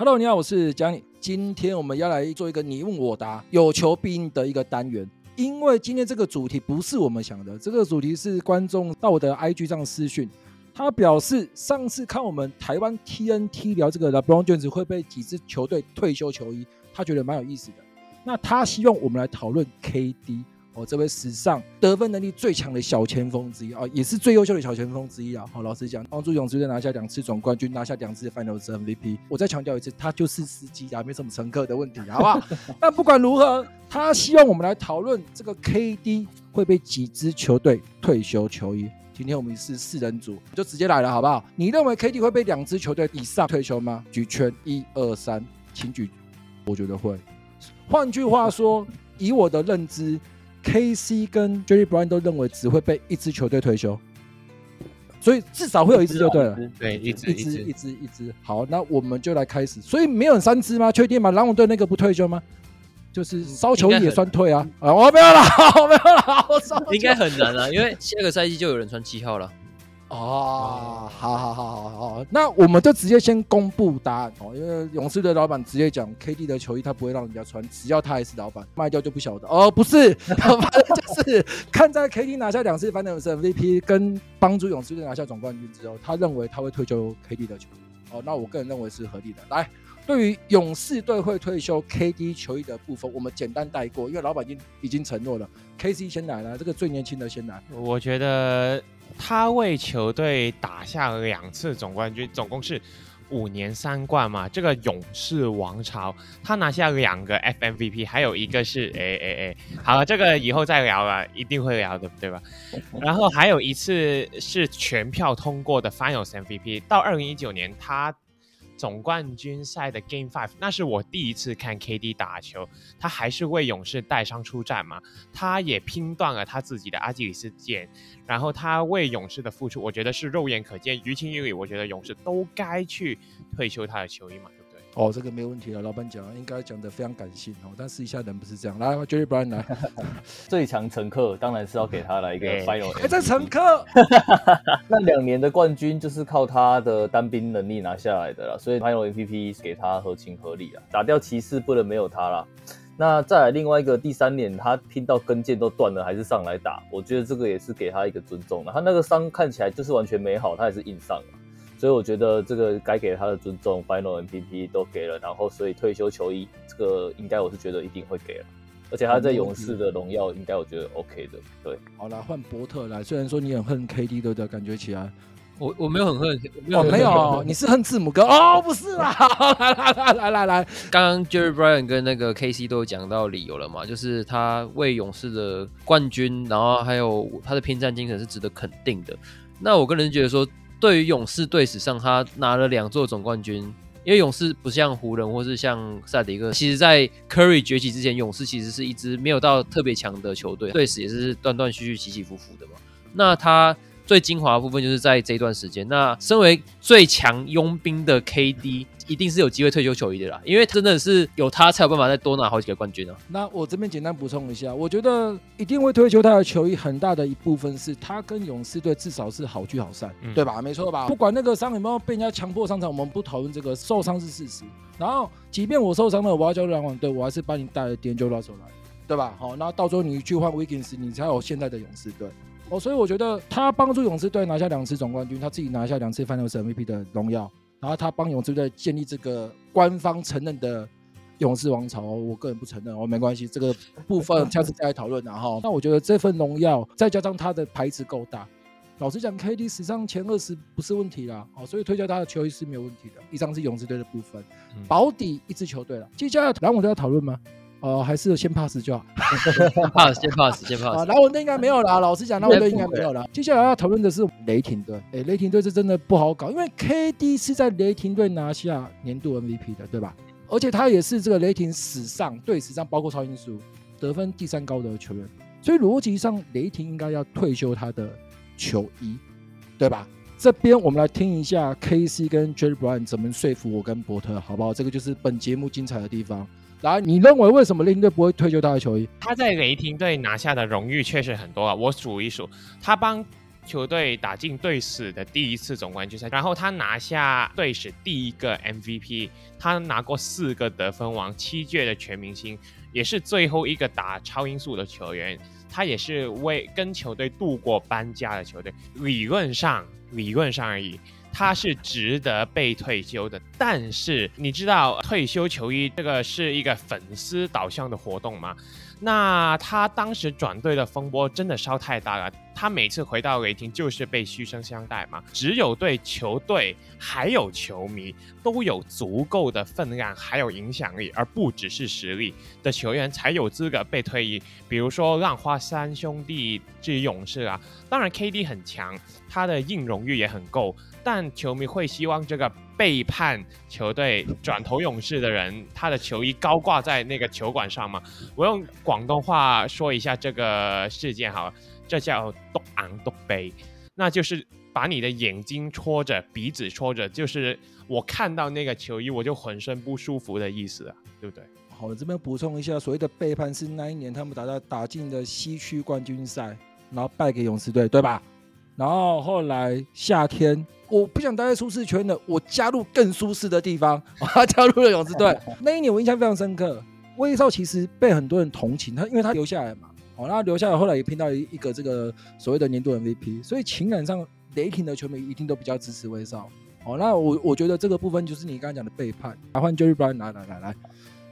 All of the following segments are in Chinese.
Hello，你好，我是 Johnny。今天我们要来做一个你问我答、有求必应的一个单元。因为今天这个主题不是我们想的，这个主题是观众到我的 IG 上私讯，他表示上次看我们台湾 TNT 聊这个 LeBron James 会被几支球队退休球衣，他觉得蛮有意思的。那他希望我们来讨论 KD。哦，这位史上得分能力最强的小前锋之一啊，也是最优秀的小前锋之一啊。好，老实讲，帮助勇士队拿下两次总冠军，拿下两次 final MVP。我再强调一次，他就是司机啊，没什么乘客的问题，好不好？但不管如何，他希望我们来讨论这个 KD 会被几支球队退休球衣。今天我们是四人组，就直接来了，好不好？你认为 KD 会被两支球队以上退休吗？举拳，一二三，请举。我觉得会。换句话说，以我的认知。KC 跟 Jerry Bryant 都认为只会被一支球队退休，所以至少会有一支就对了。对，一支一支一支一支。好，那我们就来开始。所以没有三支吗？确定吗？篮网队那个不退休吗？就是烧球也算退啊。啊，我没有了，我没有了。我烧应该很难啊，因为下个赛季就有人穿七号了。哦，好好好好好，那我们就直接先公布答案哦，因为勇士的老板直接讲，KD 的球衣他不会让人家穿，只要他还是老板，卖掉就不晓得哦，不是，反正就是看在 KD 拿下两次 Finals MVP 跟帮助勇士队拿下总冠军之后，他认为他会退休 KD 的球衣哦，那我个人认为是合理的。来，对于勇士队会退休 KD 球衣的部分，我们简单带过，因为老板已经已经承诺了，KC 先来了，这个最年轻的先来，我觉得。他为球队打下了两次总冠军，总共是五年三冠嘛。这个勇士王朝，他拿下两个 FMVP，还有一个是哎哎哎，好了，这个以后再聊了，一定会聊的，对吧？然后还有一次是全票通过的 Finals MVP，到二零一九年他。总冠军赛的 Game Five，那是我第一次看 KD 打球，他还是为勇士带伤出战嘛，他也拼断了他自己的阿基里斯腱，然后他为勇士的付出，我觉得是肉眼可见，于情于理，我觉得勇士都该去退休他的球衣嘛。哦，这个没有问题了，老板讲应该讲的非常感性哦，但私下人不是这样。来，Jerry Bryant 来，最强乘客当然是要给他来一个 Final。还在乘客，那两年的冠军就是靠他的单兵能力拿下来的了，所以 Final MVP 给他合情合理啊。打掉骑士不能没有他啦。那再来另外一个第三年，他拼到跟腱都断了还是上来打，我觉得这个也是给他一个尊重了。他那个伤看起来就是完全没好，他也是硬上了。所以我觉得这个该给他的尊重，Final MVP 都给了，然后所以退休球衣这个应该我是觉得一定会给了，而且他在勇士的荣耀应该我觉得 OK 的。对，好了，换伯特来。虽然说你很恨 KD 对不对？感觉起来，我我没有很恨，没有，哦、没有，你是恨字母哥哦？不是啦，来来来来来来，刚刚 Jerry Bryant 跟那个 KC 都有讲到理由了嘛，就是他为勇士的冠军，然后还有他的拼战精神是值得肯定的。那我个人觉得说。对于勇士队史上，他拿了两座总冠军，因为勇士不像湖人或是像塞迪克，其实在 Curry 崛起之前，勇士其实是一支没有到特别强的球队，队史也是断断续续、起起伏伏的嘛。那他最精华的部分就是在这一段时间。那身为最强佣兵的 KD。一定是有机会退休球衣的啦，因为真的是有他才有办法再多拿好几个冠军啊。那我这边简单补充一下，我觉得一定会退休他的球衣，很大的一部分是他跟勇士队至少是好聚好散，嗯、对吧？没错吧？不管那个伤有没有被人家强迫上场，我们不讨论这个，受伤是事实。然后，即便我受伤了，我要加入篮网队，我还是把你带了 D'Angelo Russell 来，对吧？好，那到时候你去换 Wiggins，你才有现在的勇士队。哦，所以我觉得他帮助勇士队拿下两次总冠军，他自己拿下两次 Finals MVP 的荣耀。然后他帮勇士队建立这个官方承认的勇士王朝，我个人不承认，哦，没关系，这个部分 下次再来讨论。然后，那我觉得这份荣耀再加上他的牌子够大，老实讲，KD 史上前二十不是问题啦，哦，所以推荐他的球衣是没有问题的。以上是勇士队的部分，保底一支球队了。接下来然后我就要讨论吗？哦，还是先 pass 就好。pass，先 pass，先 pass。啊，篮网队应该没有啦。老实讲，篮网队应该没有啦。接下来要讨论的是雷霆队。哎，雷霆队是真的不好搞，因为 KD 是在雷霆队拿下年度 MVP 的，对吧？而且他也是这个雷霆史上队史上包括超音速得分第三高的球员，所以逻辑上雷霆应该要退休他的球衣，对吧？这边我们来听一下 KC 跟 Jerry Bryant 怎么说服我跟伯特，好不好？这个就是本节目精彩的地方。来，你认为为什么雷霆队不会退休他的球衣？他在雷霆队拿下的荣誉确实很多啊，我数一数，他帮球队打进队史的第一次总冠军赛，然后他拿下队史第一个 MVP，他拿过四个得分王，七届的全明星，也是最后一个打超音速的球员。他也是为跟球队度过搬家的球队，理论上，理论上而已。他是值得被退休的，但是你知道退休球衣这个是一个粉丝导向的活动吗？那他当时转队的风波真的烧太大了，他每次回到雷霆就是被嘘声相待嘛。只有对球队还有球迷都有足够的分量还有影响力，而不只是实力的球员才有资格被退役。比如说浪花三兄弟这勇士啊，当然 KD 很强，他的硬荣誉也很够。但球迷会希望这个背叛球队转投勇士的人，他的球衣高挂在那个球馆上吗？我用广东话说一下这个事件好了，这叫“笃昂笃鼻”，那就是把你的眼睛戳着，鼻子戳着，就是我看到那个球衣我就浑身不舒服的意思啊，对不对？好，我这边补充一下，所谓的背叛是那一年他们打到打进的西区冠军赛，然后败给勇士队，对吧？然后后来夏天。我不想待在舒适圈了，我加入更舒适的地方。他加入了勇士队，那一年我印象非常深刻。威少其实被很多人同情，他因为他留下来嘛，哦，那留下来后来也拼到一一个这个所谓的年度 MVP，所以情感上雷霆的球迷一定都比较支持威少。哦，那我我觉得这个部分就是你刚刚讲的背叛。来换 Jerry Bryant 来来来来，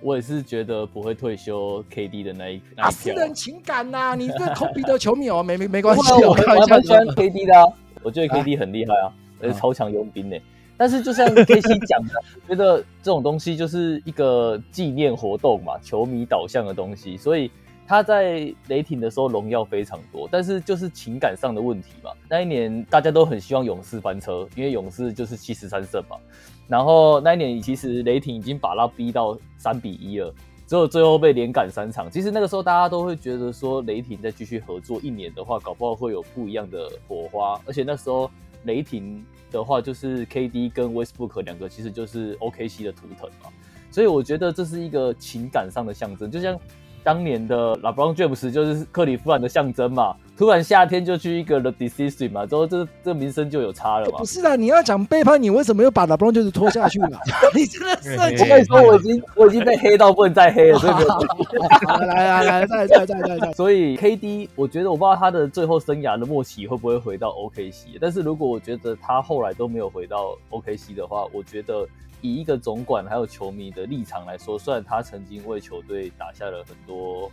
我也是觉得不会退休 KD 的那一那一啊，私人情感呐、啊，你这科比的球迷哦，没没没关系，我我还蛮喜欢 KD 的啊，我觉得 KD 很厉害啊。而且超强佣兵呢，但是就像 KC 讲的，觉得这种东西就是一个纪念活动嘛，球迷导向的东西，所以他在雷霆的时候荣耀非常多，但是就是情感上的问题嘛。那一年大家都很希望勇士翻车，因为勇士就是七十三胜嘛。然后那一年其实雷霆已经把他逼到三比一了，只有最后被连赶三场。其实那个时候大家都会觉得说，雷霆再继续合作一年的话，搞不好会有不一样的火花。而且那时候。雷霆的话，就是 KD 跟 Westbrook 两个，其实就是 OKC 的图腾嘛，所以我觉得这是一个情感上的象征，就像。当年的 LeBron James 就是克里夫兰的象征嘛，突然夏天就去一个 The Decision 嘛，之后这这名声就有差了嘛。不是啊，你要讲背叛，你为什么又把 LeBron James 拖下去了？你真的是，我跟你说，我已经我已经被黑到不能再黑了，所以没有 来来来，再再再再再。所以 KD，我觉得我不知道他的最后生涯的末期会不会回到 OKC，但是如果我觉得他后来都没有回到 OKC 的话，我觉得。以一个总管还有球迷的立场来说，虽然他曾经为球队打下了很多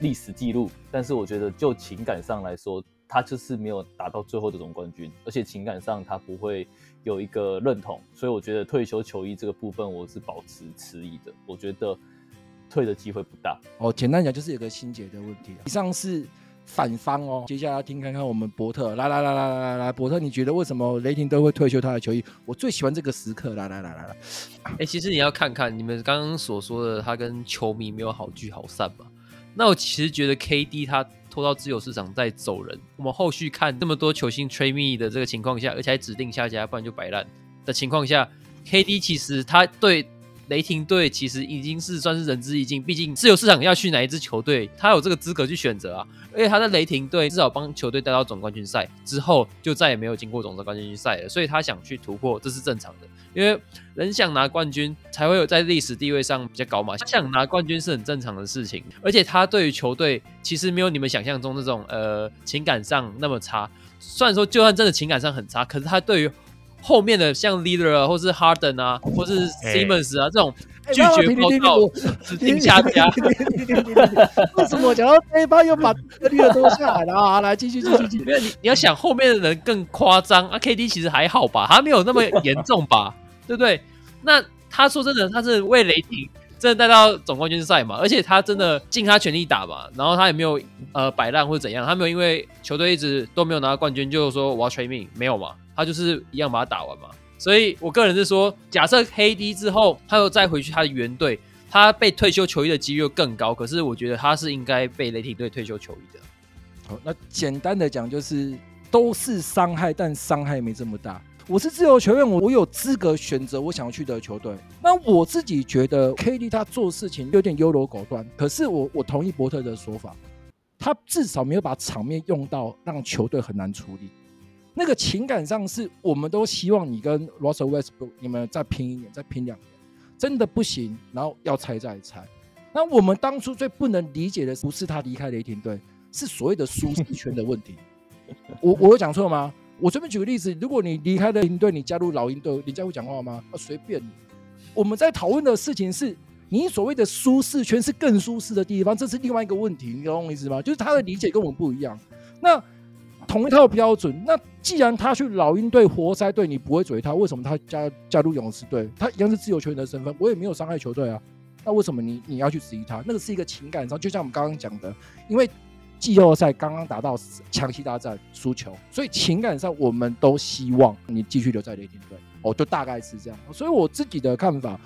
历史记录，但是我觉得就情感上来说，他就是没有达到最后的总冠军，而且情感上他不会有一个认同，所以我觉得退休球衣这个部分我是保持迟疑的，我觉得退的机会不大。哦，简单讲就是有个心结的问题。以上是。反方哦，接下来要听看看我们伯特，来来来来来来，伯特，你觉得为什么雷霆都会退休他的球衣？我最喜欢这个时刻，来来来来来，哎、欸，其实你要看看你们刚刚所说的，他跟球迷没有好聚好散嘛。那我其实觉得 KD 他拖到自由市场再走人，我们后续看那么多球星 trade me 的这个情况下，而且还指定下家，不然就摆烂的情况下，KD 其实他对。雷霆队其实已经是算是仁至义尽，毕竟自由市场要去哪一支球队，他有这个资格去选择啊。而且他在雷霆队至少帮球队带到总冠军赛之后，就再也没有经过总冠军赛了，所以他想去突破，这是正常的。因为人想拿冠军，才会有在历史地位上比较高嘛。想拿冠军是很正常的事情，而且他对于球队其实没有你们想象中那种呃情感上那么差。虽然说就算真的情感上很差，可是他对于后面的像 Leader 啊，或是 Harden 啊，或是 Simmons 啊、欸、这种拒绝报告、指定下家，为什么我讲到这一趴又把 Leader 拖下来了啊？来继续继续继续，你你要想后面的人更夸张啊，KD 其实还好吧，他没有那么严重吧，对不对？那他说真的，他是为雷霆真的带到总冠军赛嘛，而且他真的尽他全力打嘛，然后他也没有呃摆烂或者怎样，他没有因为球队一直都没有拿到冠军，就是说我要 trade me 没有嘛。他就是一样把它打完嘛，所以我个人是说，假设黑 D 之后他又再回去他的原队，他被退休球衣的几率更高。可是我觉得他是应该被雷霆队退休球衣的。好，那简单的讲就是都是伤害，但伤害没这么大。我是自由球员，我我有资格选择我想要去的球队。那我自己觉得 KD 他做事情有点优柔寡断，可是我我同意伯特的说法，他至少没有把场面用到让球队很难处理。那个情感上是我们都希望你跟 Russell Westbrook 你们再拼一年，再拼两年，真的不行，然后要拆再拆。那我们当初最不能理解的不是他离开雷霆队，是所谓的舒适圈的问题。我我有讲错吗？我随便举个例子，如果你离开雷霆队，你加入老鹰队，人家会讲话吗？啊，随便。我们在讨论的事情是你所谓的舒适圈是更舒适的地方，这是另外一个问题，你懂我意思吗？就是他的理解跟我们不一样。那同一套标准，那既然他去老鹰队、活塞队，你不会追他，为什么他加加入勇士队？他一样是自由球员的身份，我也没有伤害球队啊。那为什么你你要去质疑他？那个是一个情感上，就像我们刚刚讲的，因为季后赛刚刚打到强期大战输球，所以情感上我们都希望你继续留在雷霆队。哦，就大概是这样。所以我自己的看法，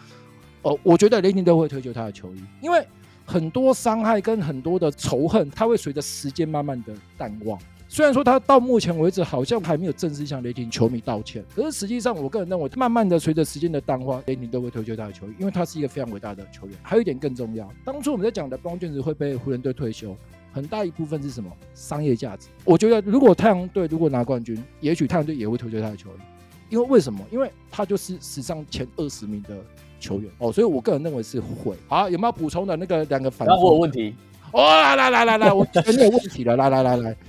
哦，我觉得雷霆队会推就他的球衣，因为很多伤害跟很多的仇恨，它会随着时间慢慢的淡忘。虽然说他到目前为止好像还没有正式向雷霆球迷道歉，可是实际上我个人认为，慢慢的随着时间的淡化，雷霆都会退休他的球员，因为他是一个非常伟大的球员。还有一点更重要，当初我们在讲的 LeBron James 会被湖人队退休，很大一部分是什么？商业价值。我觉得如果太阳队如果拿冠军，也许太阳队也会推就他的球员，因为为什么？因为他就是史上前二十名的球员哦，所以我个人认为是会。好，有没有补充的那个两个反？那我有问题。哦，来来来来来，我觉得你有问题了，来来来来。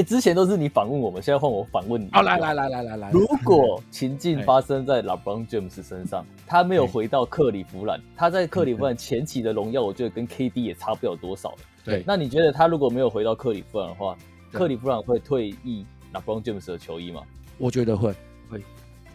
哎，之前都是你访问我们，现在换我反问你。好，来来来来来来，如果情境发生在 LeBron James 身上，他没有回到克里夫兰，他在克里夫兰前期的荣耀，我觉得跟 KD 也差不了多少。对，那你觉得他如果没有回到克里夫兰的话，克里夫兰会退役 LeBron James 的球衣吗？我觉得会，会。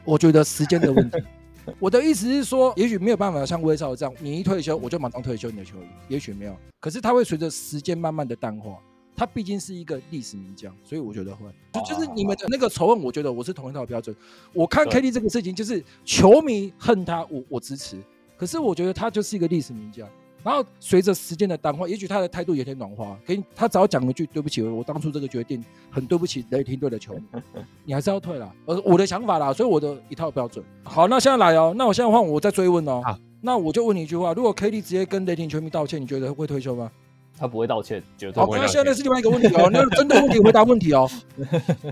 我觉得时间的问题。我的意思是说，也许没有办法像威少这样，你一退休我就马上退休你的球衣，也许没有。可是他会随着时间慢慢的淡化。他毕竟是一个历史名将，所以我觉得会，就就是你们的那个仇恨，我觉得我是同一套标准。我看 KD 这个事情，就是球迷恨他，我我支持。可是我觉得他就是一个历史名将。然后随着时间的淡化，也许他的态度有点软化。给你他只要讲一句对不起，我当初这个决定很对不起雷霆队的球迷，你还是要退了。呃，我的想法啦，所以我的一套标准。好，那现在来哦，那我现在换我再追问哦。好，那我就问你一句话：如果 KD 直接跟雷霆球迷道歉，你觉得会退休吗？他不会道歉，绝对不会道歉。那现在是另外一个问题哦，那针对问题回答问题哦。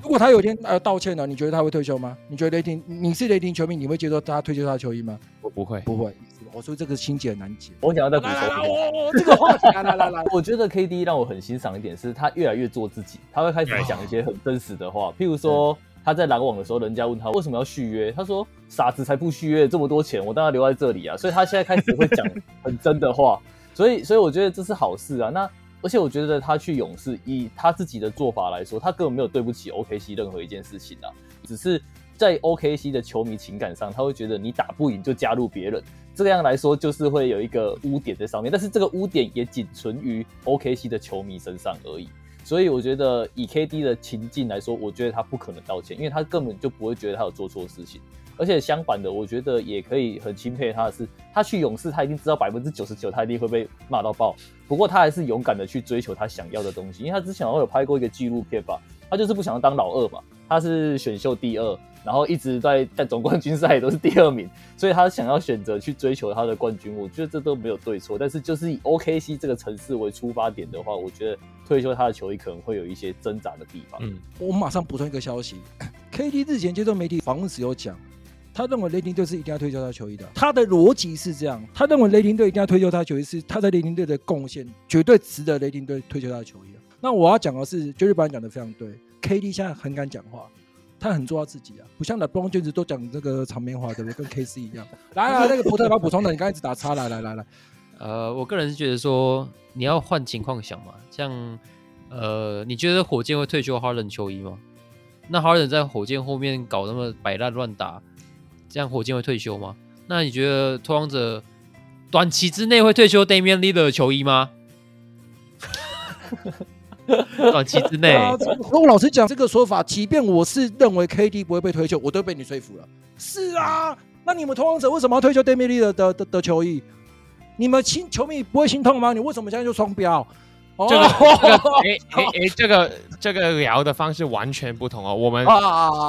如果他有一天呃道歉了，你觉得他会退休吗？你觉得雷霆，你是雷霆球迷，你会接受他退休他的球衣吗？我不会，不会。我说这个心结很难解。我想要再补充一点，这个话题来来来来，我觉得 KD 让我很欣赏一点是，他越来越做自己，他会开始讲一些很真实的话，譬如说他在篮网的时候，人家问他为什么要续约，他说傻子才不续约，这么多钱我当然留在这里啊。所以他现在开始会讲很真的话，所以所以我觉得这是好事啊。那而且我觉得他去勇士，以他自己的做法来说，他根本没有对不起 OKC 任何一件事情啊。只是在 OKC 的球迷情感上，他会觉得你打不赢就加入别人，这样来说就是会有一个污点在上面。但是这个污点也仅存于 OKC 的球迷身上而已。所以我觉得以 KD 的情境来说，我觉得他不可能道歉，因为他根本就不会觉得他有做错事情。而且相反的，我觉得也可以很钦佩他的是，他去勇士，他一定知道百分之九十九他一定会被骂到爆。不过他还是勇敢的去追求他想要的东西，因为他之前好像有拍过一个纪录片吧，他就是不想要当老二嘛。他是选秀第二，然后一直在在总冠军赛都是第二名，所以他想要选择去追求他的冠军。我觉得这都没有对错，但是就是以 OKC 这个城市为出发点的话，我觉得退休他的球衣可能会有一些挣扎的地方。嗯，我马上补充一个消息，KD 日前接受媒体访问时有讲。他认为雷霆队是一定要退休他球衣的。他的逻辑是这样：他认为雷霆队一定要退休他球衣，是他在雷霆队的贡献绝对值得雷霆队退休他的球衣。那我要讲的是，Jerry 班讲的非常对。KD 现在很敢讲话，他很做他自己啊，不像 LeBron James 都讲这个场面话，对不对？跟 KC 一样。来来，那个葡萄把补充的，你刚才一直打叉，来来来来。呃，我个人是觉得说，你要换情况想嘛，像呃，你觉得火箭会退休哈登球衣吗？那哈登在火箭后面搞那么摆烂乱打。这样火箭会退休吗？那你觉得拓荒者短期之内会退休 Damian Lillard 的球衣吗？短期之内，如果老实讲这个说法，即便我是认为 KD 不会被退休，我都被你说服了。是啊，那你们拓荒者为什么要退休 Damian Lillard 的的的球衣？你们心球迷不会心痛吗？你为什么现在就双标？这个，哎哎哎，这个这个聊的方式完全不同哦。我们啊啊啊！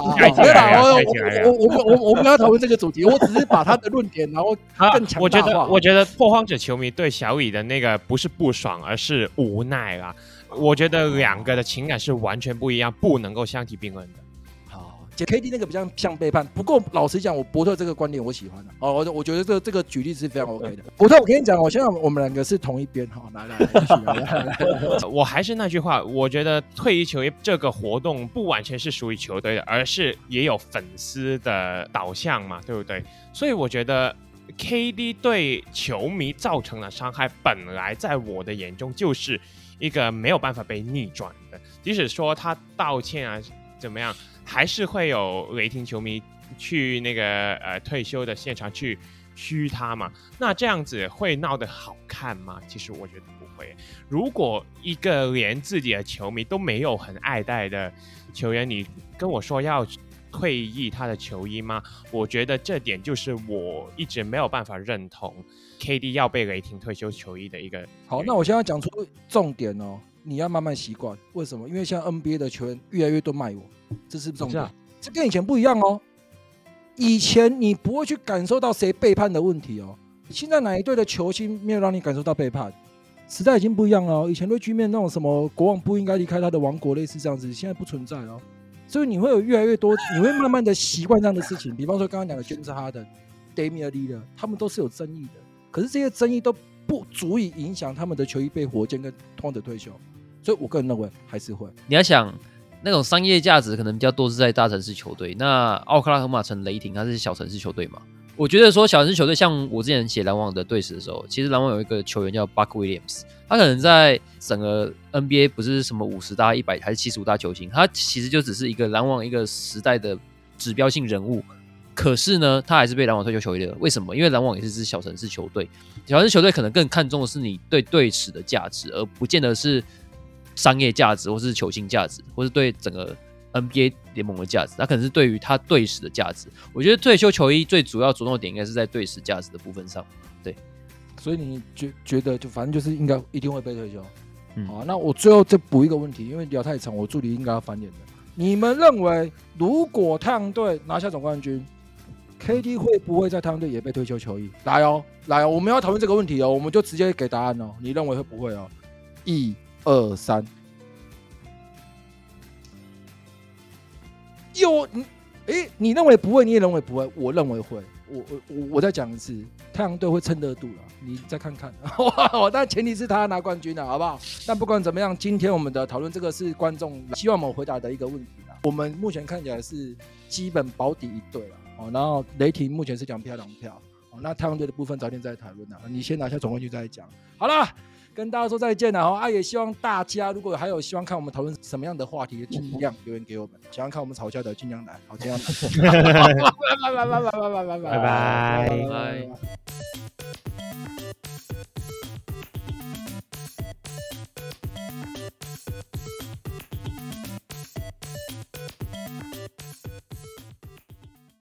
我我我我不要讨论这个主题，我只是把他的论点，然后 更强化。我觉得我觉得拓荒者球迷对小宇的那个不是不爽，而是无奈啦。我觉得两个的情感是完全不一样，不能够相提并论的。好，KD 那个比较像背叛。不过老实讲，我伯特这个观点我喜欢的。哦，我我觉得这个这个举例是非常 OK 的。伯特，我跟你讲，我现在我们两个是同一边哈。来来来，我还是那句话，我觉得退役球衣这个活动不完全是属于球队的，而是也有粉丝的导向嘛，对不对？所以我觉得 KD 对球迷造成的伤害，本来在我的眼中就是一个没有办法被逆转的。即使说他道歉啊，怎么样？还是会有雷霆球迷去那个呃退休的现场去嘘他嘛？那这样子会闹得好看吗？其实我觉得不会。如果一个连自己的球迷都没有很爱戴的球员，你跟我说要退役他的球衣吗？我觉得这点就是我一直没有办法认同 KD 要被雷霆退休球衣的一个。好，那我现在讲出重点哦，你要慢慢习惯。为什么？因为现在 NBA 的球员越来越多卖我。这是重点，啊、这跟以前不一样哦。以前你不会去感受到谁背叛的问题哦。现在哪一队的球星没有让你感受到背叛？时代已经不一样了哦。以前对局面那种什么国王不应该离开他的王国，类似这样子，现在不存在哦。所以你会有越来越多，你会慢慢的习惯这样的事情。比方说刚刚讲的 James Harden、Damian Lillard，他们都是有争议的。可是这些争议都不足以影响他们的球衣被火箭跟拓荒者退休。所以我个人认为还是会。你要想。那种商业价值可能比较多是在大城市球队，那奥克拉荷马城雷霆它是小城市球队嘛？我觉得说小城市球队，像我之前写篮网的队史的时候，其实篮网有一个球员叫 Buck Williams，他可能在整个 NBA 不是什么五十大、一百还是七十五大球星，他其实就只是一个篮网一个时代的指标性人物。可是呢，他还是被篮网退休球衣的。为什么？因为篮网也是支小城市球队，小城市球队可能更看重的是你对队史的价值，而不见得是。商业价值，或是球星价值，或是对整个 NBA 联盟的价值，那可能是对于他队史的价值。我觉得退休球衣最主要着重的点应该是在队史价值的部分上。对，所以你觉觉得就反正就是应该一定会被退休。嗯，好，那我最后再补一个问题，因为聊太长，我助理应该要翻脸的。你们认为，如果太阳队拿下总冠军，KD 会不会在太阳队也被退休球衣？来哦，来哦，我们要讨论这个问题哦，我们就直接给答案哦。你认为会不会哦？一。二三，有你，哎，你认为不会，你也认为不会，我认为会。我我我再讲一次，太阳队会蹭热度了，你再看看。但前提是他要拿冠军的，好不好？但不管怎么样，今天我们的讨论这个是观众希望我们回答的一个问题啦。我们目前看起来是基本保底一队了，哦，然后雷霆目前是两票两票，哦，那太阳队的部分早点再讨论了，你先拿下总冠军再讲。好了。跟大家说再见了哈！啊，也希望大家如果还有希望看我们讨论什么样的话题，尽量 留言给我们。想要看我们吵架的，尽量来。好，这样。拜拜拜拜拜拜拜拜拜拜拜拜。